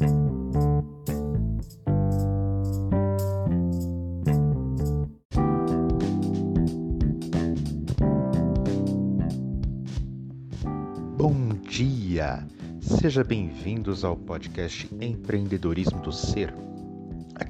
Bom dia! Seja bem-vindos ao podcast Empreendedorismo do Ser.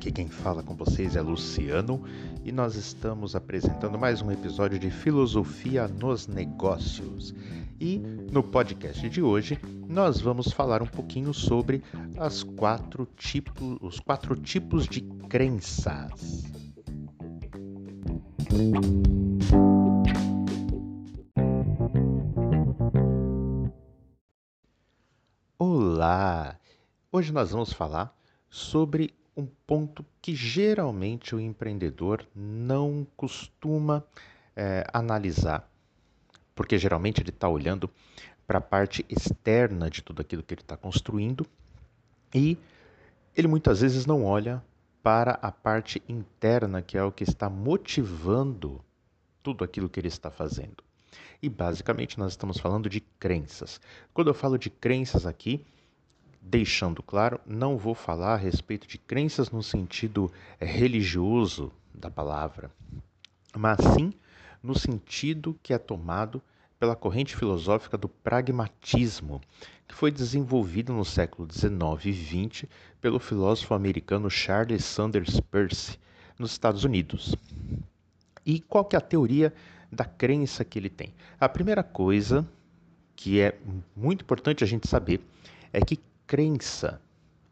Aqui quem fala com vocês é Luciano e nós estamos apresentando mais um episódio de Filosofia nos Negócios. E no podcast de hoje nós vamos falar um pouquinho sobre as quatro tipos, os quatro tipos de crenças. Olá! Hoje nós vamos falar sobre um ponto que geralmente o empreendedor não costuma é, analisar, porque geralmente ele está olhando para a parte externa de tudo aquilo que ele está construindo e ele muitas vezes não olha para a parte interna, que é o que está motivando tudo aquilo que ele está fazendo. E basicamente nós estamos falando de crenças. Quando eu falo de crenças aqui, deixando claro, não vou falar a respeito de crenças no sentido eh, religioso da palavra, mas sim no sentido que é tomado pela corrente filosófica do pragmatismo, que foi desenvolvida no século XIX e XX pelo filósofo americano Charles Sanders Peirce, nos Estados Unidos. E qual que é a teoria da crença que ele tem? A primeira coisa que é muito importante a gente saber é que crença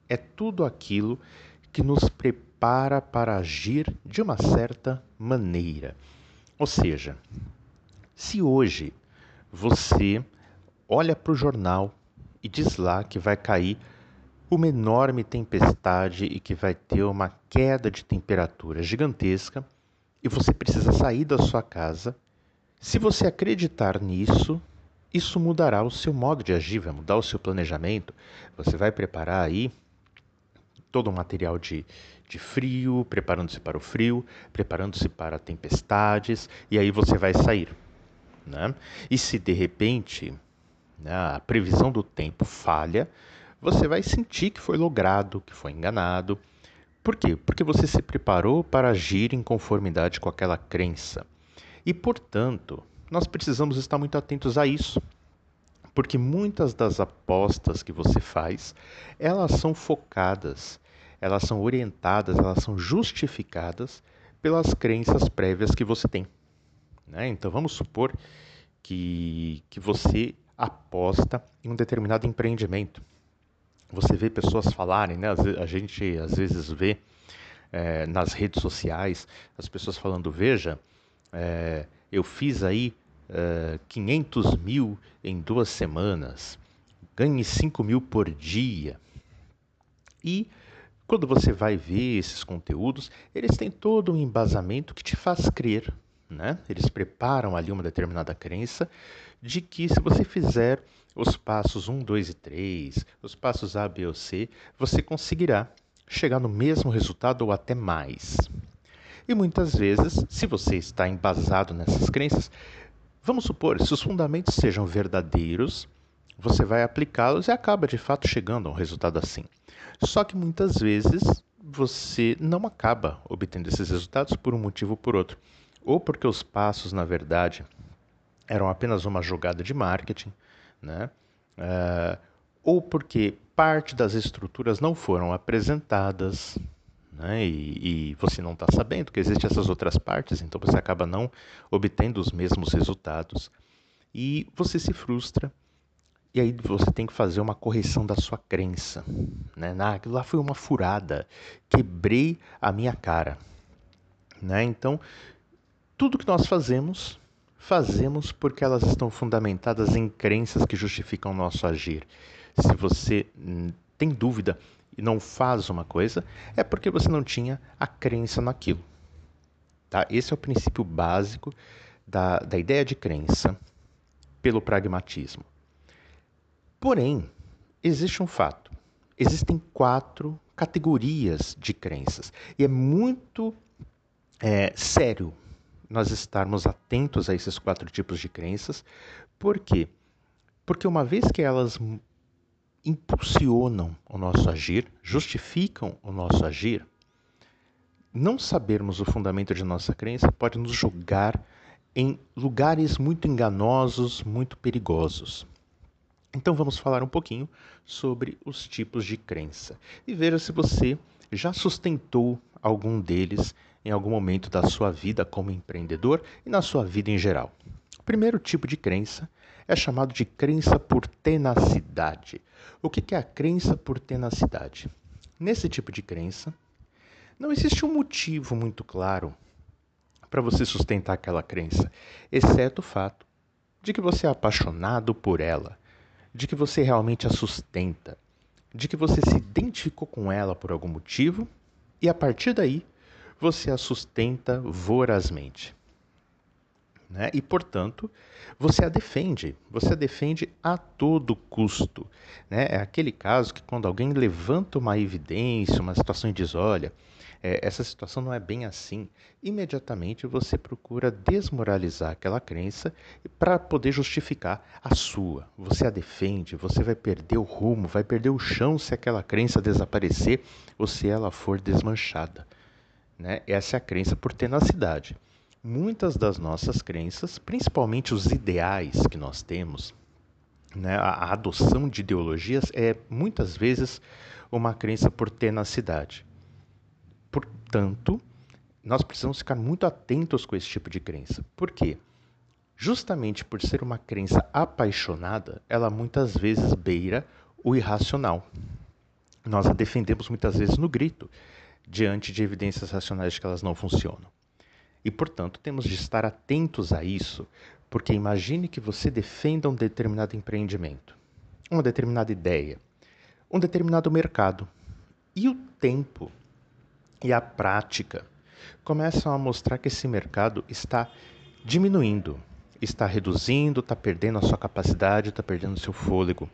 é tudo aquilo que nos prepara para agir de uma certa maneira. Ou seja, se hoje você olha para o jornal e diz lá que vai cair uma enorme tempestade e que vai ter uma queda de temperatura gigantesca e você precisa sair da sua casa, se você acreditar nisso, isso mudará o seu modo de agir, vai mudar o seu planejamento. Você vai preparar aí todo o material de, de frio, preparando-se para o frio, preparando-se para tempestades, e aí você vai sair. Né? E se de repente né, a previsão do tempo falha, você vai sentir que foi logrado, que foi enganado. Por quê? Porque você se preparou para agir em conformidade com aquela crença. E, portanto, nós precisamos estar muito atentos a isso. Porque muitas das apostas que você faz, elas são focadas, elas são orientadas, elas são justificadas pelas crenças prévias que você tem. Né? Então vamos supor que, que você aposta em um determinado empreendimento. Você vê pessoas falarem, né? a gente às vezes vê é, nas redes sociais as pessoas falando: veja, é, eu fiz aí uh, eh, 500 mil em duas semanas, ganhe 5 mil por dia. E quando você vai ver esses conteúdos, eles têm todo um embasamento que te faz crer. Né? Eles preparam ali uma determinada crença de que se você fizer os passos 1, 2 e 3, os passos A, B ou C, você conseguirá chegar no mesmo resultado ou até mais. E muitas vezes, se você está embasado nessas crenças, vamos supor, se os fundamentos sejam verdadeiros, você vai aplicá-los e acaba de fato chegando a um resultado assim. Só que muitas vezes você não acaba obtendo esses resultados por um motivo ou por outro. Ou porque os passos, na verdade, eram apenas uma jogada de marketing, né? Uh, ou porque parte das estruturas não foram apresentadas, né? E, e, você não está sabendo que existem essas outras partes, então você acaba não obtendo os mesmos resultados e você se frustra. E aí você tem que fazer uma correção da sua crença. Né? Lá foi uma furada, quebrei a minha cara. Né? Então, tudo que nós fazemos, fazemos porque elas estão fundamentadas em crenças que justificam o nosso agir. Se você hum, tem dúvida e não faz uma coisa, é porque você não tinha a crença naquilo. Tá? Esse é o princípio básico da, da ideia de crença pelo pragmatismo. Porém, existe um fato. Existem quatro categorias de crenças. E é muito é, sério nós estarmos atentos a esses quatro tipos de crenças. Por quê? Porque uma vez que elas impulsionam o nosso agir, justificam o nosso agir, não sabermos o fundamento de nossa crença pode nos jogar em lugares muito enganosos, muito perigosos. Então vamos falar um pouquinho sobre os tipos de crença e veja se você já sustentou algum deles em algum momento da sua vida como empreendedor e na sua vida em geral. O primeiro tipo de crença é chamado de crença por tenacidade. O que é a crença por tenacidade? Nesse tipo de crença, não existe um motivo muito claro para você sustentar aquela crença, exceto o fato de que você é apaixonado por ela, de que você realmente a sustenta, de que você se identificou com ela por algum motivo e a partir daí você a sustenta vorazmente né? e, portanto, você a defende, você a defende a todo custo. Né? É aquele caso que, quando alguém levanta uma evidência, uma situação e diz: olha, é, essa situação não é bem assim, imediatamente você procura desmoralizar aquela crença para poder justificar a sua. Você a defende, você vai perder o rumo, vai perder o chão se aquela crença desaparecer ou se ela for desmanchada. Né? Essa é a crença por tenacidade. Muitas das nossas crenças, principalmente os ideais que nós temos, né, a, adoção de ideologias é muitas vezes uma crença por tenacidade. Portanto, nós precisamos ficar muito atentos com esse tipo de crença. Por quê? Justamente por ser uma crença apaixonada, ela muitas vezes beira o irracional. Nós a defendemos muitas vezes no grito, diante de evidências racionais de que elas não funcionam. E, portanto, temos de estar atentos a isso, porque imagine que você defenda um determinado empreendimento, uma determinada ideia, um determinado mercado. E o tempo e a prática começam a mostrar que esse mercado está diminuindo, está reduzindo, está perdendo a sua capacidade, está perdendo o seu fôlego.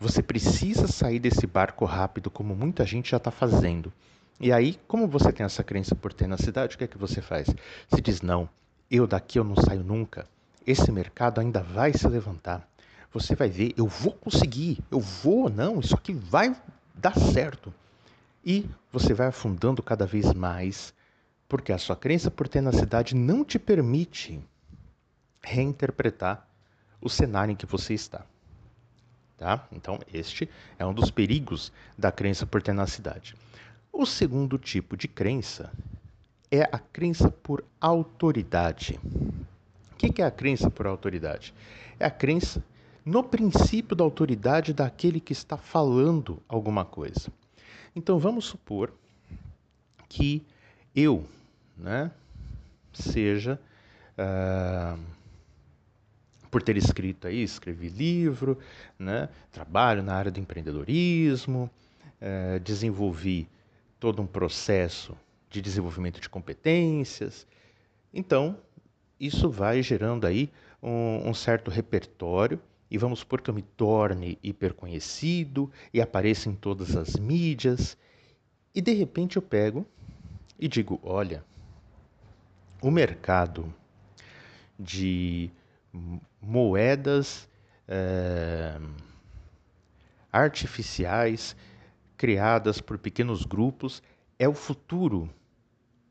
Você precisa sair desse barco rápido, como muita gente já está fazendo. E aí, como você tem essa crença por ter na cidade, o que é que você faz? Se diz, não, eu daqui eu não saio nunca. Esse mercado ainda vai se levantar. Você vai ver, eu vou conseguir, eu vou, não, isso aqui vai dar certo. E você vai afundando cada vez mais, porque a sua crença por ter na cidade não te permite reinterpretar o cenário em que você está. Tá? Então, este é um dos perigos da crença por tenacidade. O segundo tipo de crença é a crença por autoridade. O que é a crença por autoridade? É a crença no princípio da autoridade daquele que está falando alguma coisa. Então vamos supor que eu né, seja, uh, por ter escrito aí, escrevi livro, né, trabalho na área do empreendedorismo, uh, desenvolvi todo um processo de desenvolvimento de competências. Então, isso vai gerando aí um, um certo repertório e vamos supor que eu me torne hiperconhecido e apareça em todas as mídias e de repente eu pego e digo, olha, o mercado de moedas é, artificiais criadas por pequenos grupos é o futuro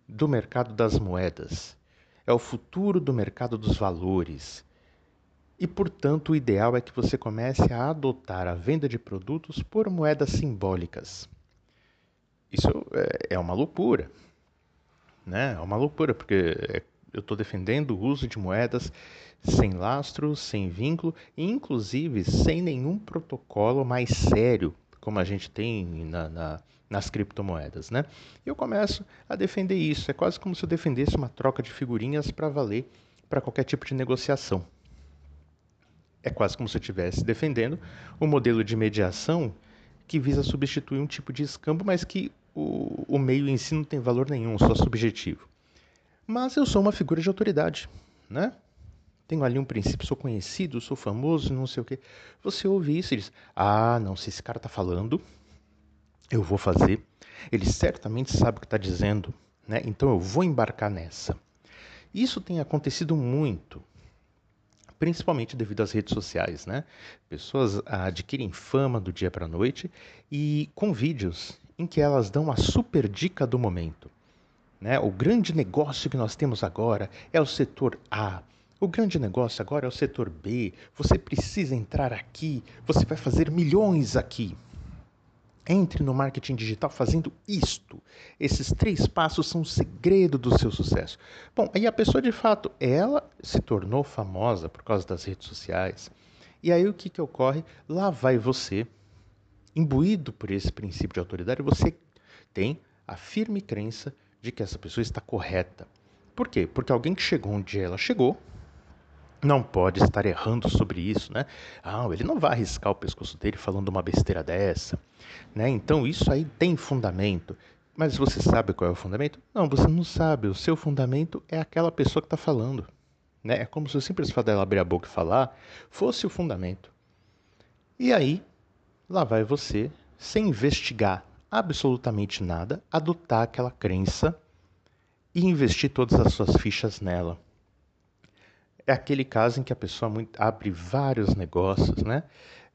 do mercado das moedas, é o futuro do mercado dos valores. E, portanto, o ideal é que você comece a adotar a venda de produtos por moedas simbólicas. Isso é, é uma loucura, né? É uma loucura, porque eu estou defendendo o uso de moedas sem lastro, sem vínculo, e inclusive sem nenhum protocolo mais sério como a gente tem na, na, nas criptomoedas, né? Eu começo a defender isso. É quase como se eu defendesse uma troca de figurinhas para valer para qualquer tipo de negociação. É quase como se eu estivesse defendendo um modelo de mediação que visa substituir um tipo de escambo, mas que o, o meio em si não tem valor nenhum, só subjetivo. Mas eu sou uma figura de autoridade, né? Tenho ali um princípio, sou conhecido, sou famoso, não sei o quê. Você ouve isso e diz: Ah, não, se esse cara está falando, eu vou fazer. Ele certamente sabe o que está dizendo, né? então eu vou embarcar nessa. Isso tem acontecido muito, principalmente devido às redes sociais, né? Pessoas adquirem fama do dia para a noite e com vídeos em que elas dão a super dica do momento. Né? O grande negócio que nós temos agora é o setor A. O grande negócio agora é o setor B. Você precisa entrar aqui, você vai fazer milhões aqui. Entre no marketing digital fazendo isto. Esses três passos são o segredo do seu sucesso. Bom, aí a pessoa de fato, ela se tornou famosa por causa das redes sociais. E aí o que, que ocorre? Lá vai você, imbuído por esse princípio de autoridade, você tem a firme crença de que essa pessoa está correta. Por quê? Porque alguém que chegou onde ela chegou não pode estar errando sobre isso, né? Ah, ele não vai arriscar o pescoço dele falando uma besteira dessa, né? Então isso aí tem fundamento. Mas você sabe qual é o fundamento? Não, você não sabe. O seu fundamento é aquela pessoa que está falando. Né? É como se o simples fato dela abrir a boca e falar fosse o fundamento. E aí, lá vai você, sem investigar absolutamente nada, adotar aquela crença e investir todas as suas fichas nela é aquele caso em que a pessoa muito, abre vários negócios, né?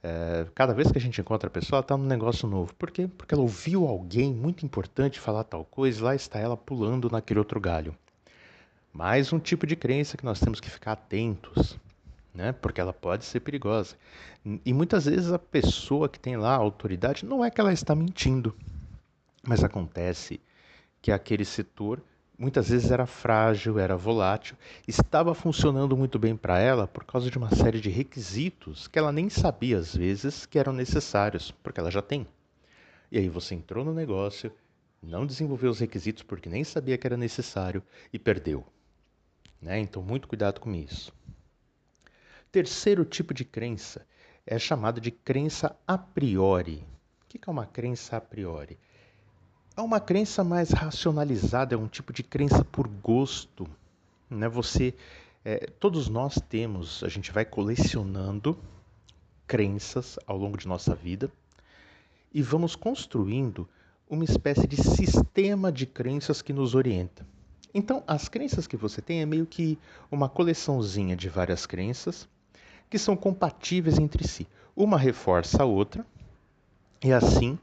É, cada vez que a gente encontra a pessoa, ela está num negócio novo. Por quê? Porque ela ouviu alguém muito importante falar tal coisa e lá está ela pulando naquele outro galho. Mais um tipo de crença que nós temos que ficar atentos, né? Porque ela pode ser perigosa. E muitas vezes a pessoa que tem lá a autoridade não é que ela está mentindo, mas acontece que aquele setor muitas vezes era frágil, era volátil, estava funcionando muito bem para ela por causa de uma série de requisitos que ela nem sabia às vezes que eram necessários, porque ela já tem. E aí você entrou no negócio, não desenvolveu os requisitos porque nem sabia que era necessário e perdeu. Né? Então, muito cuidado com isso. Terceiro tipo de crença é chamada de crença a priori. O que é uma crença a priori? É uma crença mais racionalizada, é um tipo de crença por gosto. Né? Você, é, todos nós temos, a gente vai colecionando crenças ao longo de nossa vida e vamos construindo uma espécie de sistema de crenças que nos orienta. Então, as crenças que você tem é meio que uma coleçãozinha de várias crenças que são compatíveis entre si. Uma reforça a outra e assim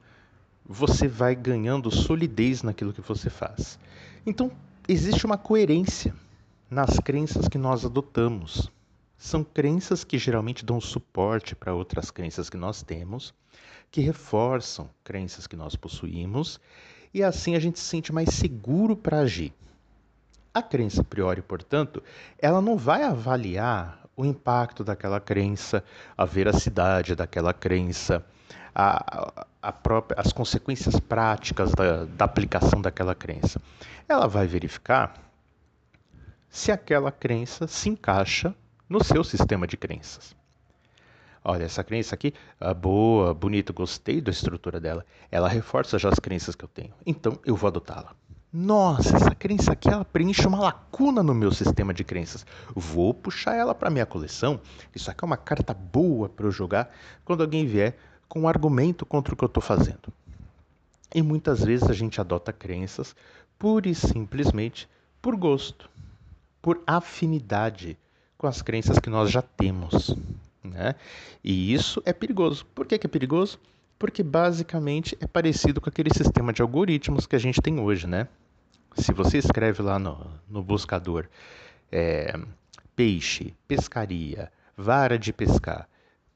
você vai ganhando solidez naquilo que você faz. Então, existe uma coerência nas crenças que nós adotamos. São crenças que geralmente dão suporte para outras crenças que nós temos, que reforçam crenças que nós possuímos, e assim a gente se sente mais seguro para agir. A crença priori, portanto, ela não vai avaliar o impacto daquela crença, a veracidade daquela crença, a, a própria, as consequências práticas da, da aplicação daquela crença. Ela vai verificar se aquela crença se encaixa no seu sistema de crenças. Olha, essa crença aqui, ah, boa, bonita, gostei da estrutura dela. Ela reforça já as crenças que eu tenho. Então eu vou adotá-la. Nossa, essa crença aqui ela preenche uma lacuna no meu sistema de crenças. Vou puxar ela para minha coleção. Isso aqui é uma carta boa para eu jogar quando alguém vier com um argumento contra o que eu estou fazendo. E muitas vezes a gente adota crenças pura e simplesmente por gosto, por afinidade com as crenças que nós já temos. Né? E isso é perigoso. Por que, que é perigoso? Porque basicamente é parecido com aquele sistema de algoritmos que a gente tem hoje. Né? Se você escreve lá no, no buscador é, peixe, pescaria, vara de pescar,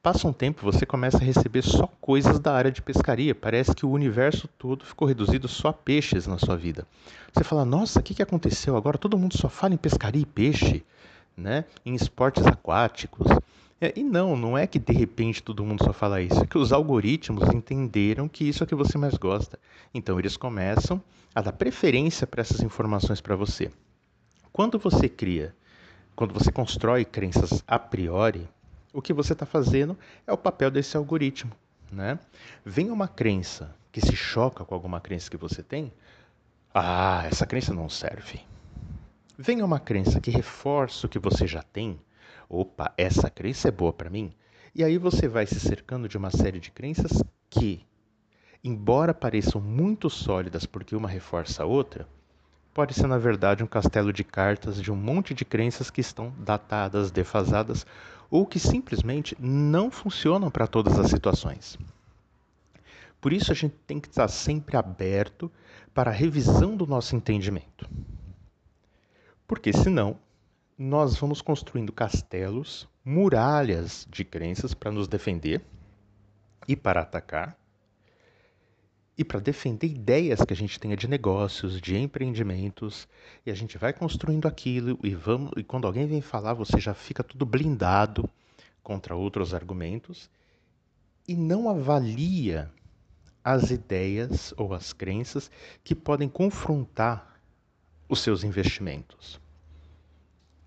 Passa um tempo, você começa a receber só coisas da área de pescaria. Parece que o universo todo ficou reduzido só a peixes na sua vida. Você fala, nossa, o que, que aconteceu? Agora todo mundo só fala em pescaria e peixe, né? em esportes aquáticos. É, e não, não é que de repente todo mundo só fala isso. É que os algoritmos entenderam que isso é o que você mais gosta. Então eles começam a dar preferência para essas informações para você. Quando você cria, quando você constrói crenças a priori, o que você está fazendo é o papel desse algoritmo. Né? Vem uma crença que se choca com alguma crença que você tem, ah, essa crença não serve. Vem uma crença que reforça o que você já tem, opa, essa crença é boa para mim. E aí você vai se cercando de uma série de crenças que, embora pareçam muito sólidas porque uma reforça a outra, pode ser, na verdade, um castelo de cartas de um monte de crenças que estão datadas, defasadas ou que simplesmente não funcionam para todas as situações. Por isso, a gente tem que estar sempre aberto para a revisão do nosso entendimento. Porque senão, nós vamos construindo castelos, muralhas de crenças para nos defender e para atacar, e para defender ideias que a gente tenha de negócios, de empreendimentos, e a gente vai construindo aquilo e vamos e quando alguém vem falar, você já fica tudo blindado contra outros argumentos e não avalia as ideias ou as crenças que podem confrontar os seus investimentos.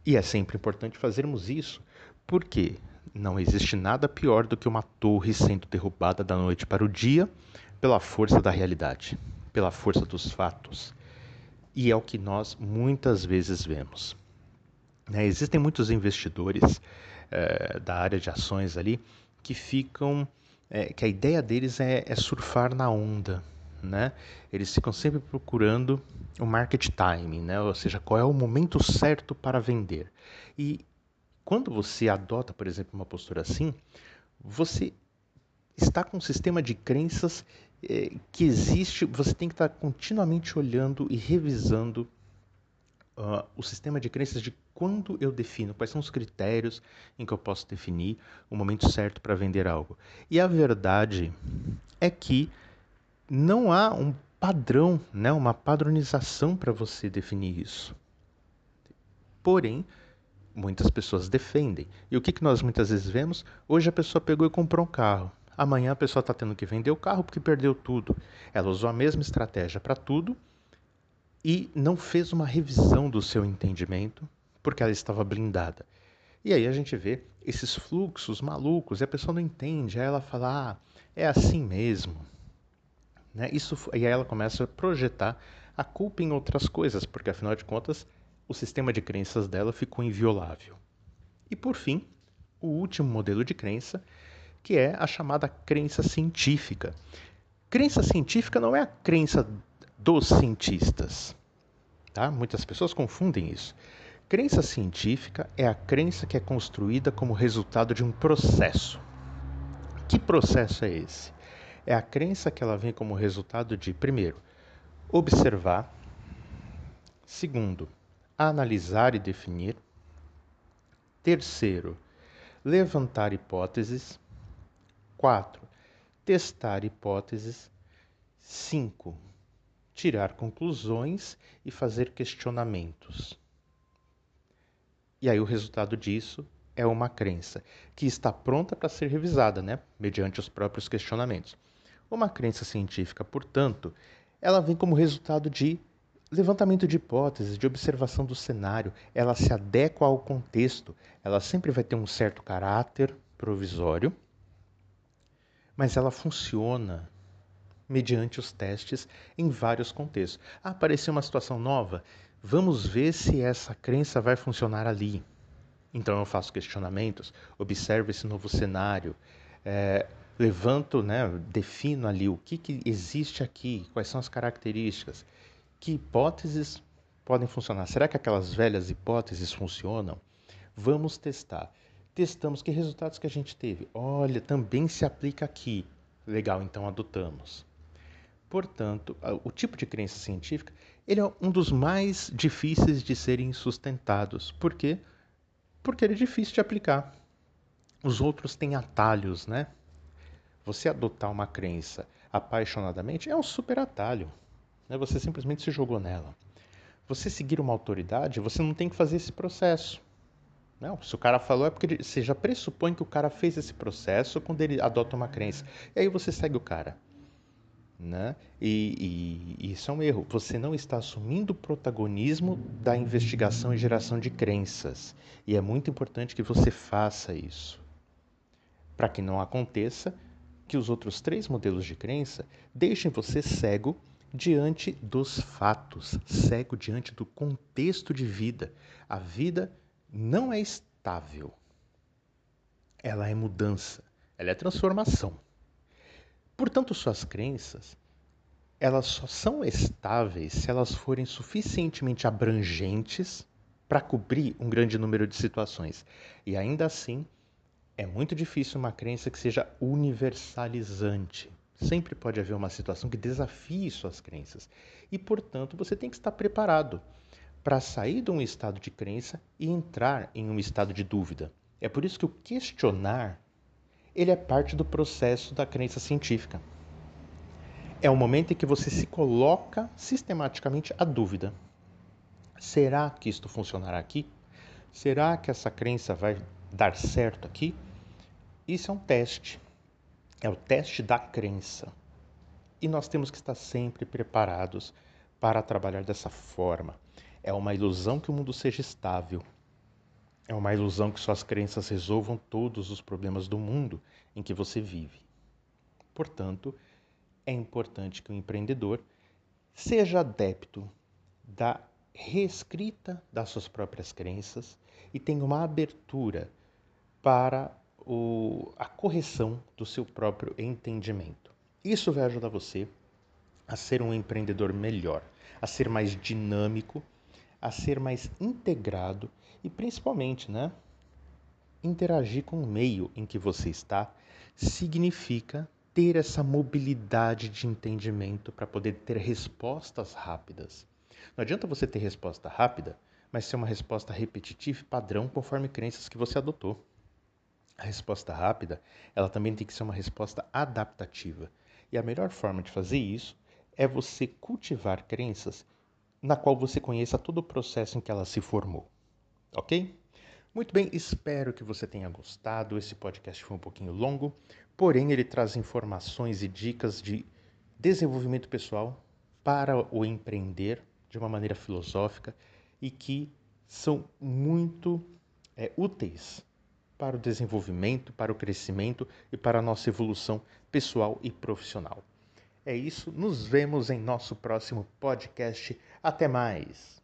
E é sempre importante fazermos isso, porque não existe nada pior do que uma torre sendo derrubada da noite para o dia pela força da realidade, pela força dos fatos. E é o que nós muitas vezes vemos. Né? Existem muitos investidores é, da área de ações ali que ficam. É, que a ideia deles é, é surfar na onda. Né? Eles ficam sempre procurando o market timing, né? ou seja, qual é o momento certo para vender. E quando você adota, por exemplo, uma postura assim, você está com um sistema de crenças é, que existe, você tem que estar continuamente olhando e revisando uh, o sistema de crenças de quando eu defino, quais são os critérios em que eu posso definir o momento certo para vender algo. E a verdade é que não há um padrão, né, uma padronização para você definir isso. Porém, muitas pessoas defendem. E o que, que nós muitas vezes vemos? Hoje a pessoa pegou e comprou um carro. Amanhã a pessoa está tendo que vender o carro porque perdeu tudo. Ela usou a mesma estratégia para tudo e não fez uma revisão do seu entendimento porque ela estava blindada. E aí a gente vê esses fluxos malucos e a pessoa não entende. Aí ela fala, ah, é assim mesmo. Né? Isso, e aí ela começa a projetar a culpa em outras coisas, porque afinal de contas o sistema de crenças dela ficou inviolável. E por fim, o último modelo de crença que é a chamada crença científica. Crença científica não é a crença dos cientistas. Tá? Muitas pessoas confundem isso. Crença científica é a crença que é construída como resultado de um processo. Que processo é esse? É a crença que ela vem como resultado de, primeiro, observar, segundo, analisar e definir, terceiro, levantar hipóteses, 4. Testar hipóteses. 5. Tirar conclusões e fazer questionamentos. E aí o resultado disso é uma crença que está pronta para ser revisada, né, mediante os próprios questionamentos. Uma crença científica, portanto, ela vem como resultado de levantamento de hipóteses, de observação do cenário, ela se adequa ao contexto, ela sempre vai ter um certo caráter provisório mas ela funciona mediante os testes em vários contextos. Ah, apareceu uma situação nova, vamos ver se essa crença vai funcionar ali. Então eu faço questionamentos, observo esse novo cenário, é, levanto, né, defino ali o que, que existe aqui, quais são as características, que hipóteses podem funcionar. Será que aquelas velhas hipóteses funcionam? Vamos testar testamos que resultados que a gente teve. Olha, também se aplica aqui. Legal, então adotamos. Portanto, o tipo de crença científica ele é um dos mais difíceis de serem sustentados. Por quê? Porque ele é difícil de aplicar. Os outros têm atalhos, né? Você adotar uma crença apaixonadamente é um super atalho. Né? Você simplesmente se jogou nela. Você seguir uma autoridade, você não tem que fazer esse processo. Não, se o cara falou é porque você já pressupõe que o cara fez esse processo quando ele adota uma crença. E aí você segue o cara. Né? E, e, e isso é um erro. Você não está assumindo o protagonismo da investigação e geração de crenças. E é muito importante que você faça isso. Para que não aconteça que os outros três modelos de crença deixem você cego diante dos fatos, cego diante do contexto de vida. A vida não é estável. Ela é mudança, ela é transformação. Portanto, suas crenças elas só são estáveis se elas forem suficientemente abrangentes para cobrir um grande número de situações. E ainda assim, é muito difícil uma crença que seja universalizante. Sempre pode haver uma situação que desafie suas crenças. E, portanto, você tem que estar preparado para sair de um estado de crença e entrar em um estado de dúvida. É por isso que o questionar ele é parte do processo da crença científica. É o momento em que você se coloca sistematicamente a dúvida. Será que isto funcionará aqui? Será que essa crença vai dar certo aqui? Isso é um teste. É o teste da crença. E nós temos que estar sempre preparados para trabalhar dessa forma. É uma ilusão que o mundo seja estável. É uma ilusão que suas crenças resolvam todos os problemas do mundo em que você vive. Portanto, é importante que o empreendedor seja adepto da reescrita das suas próprias crenças e tenha uma abertura para o, a correção do seu próprio entendimento. Isso vai ajudar você a ser um empreendedor melhor, a ser mais dinâmico, a ser mais integrado e principalmente, né, interagir com o meio em que você está significa ter essa mobilidade de entendimento para poder ter respostas rápidas. Não adianta você ter resposta rápida, mas ser uma resposta repetitiva e padrão conforme crenças que você adotou. A resposta rápida, ela também tem que ser uma resposta adaptativa. E a melhor forma de fazer isso é você cultivar crenças na qual você conheça todo o processo em que ela se formou. Ok? Muito bem, espero que você tenha gostado. Esse podcast foi um pouquinho longo, porém ele traz informações e dicas de desenvolvimento pessoal para o empreender de uma maneira filosófica e que são muito é, úteis para o desenvolvimento, para o crescimento e para a nossa evolução pessoal e profissional. É isso, nos vemos em nosso próximo podcast. Até mais!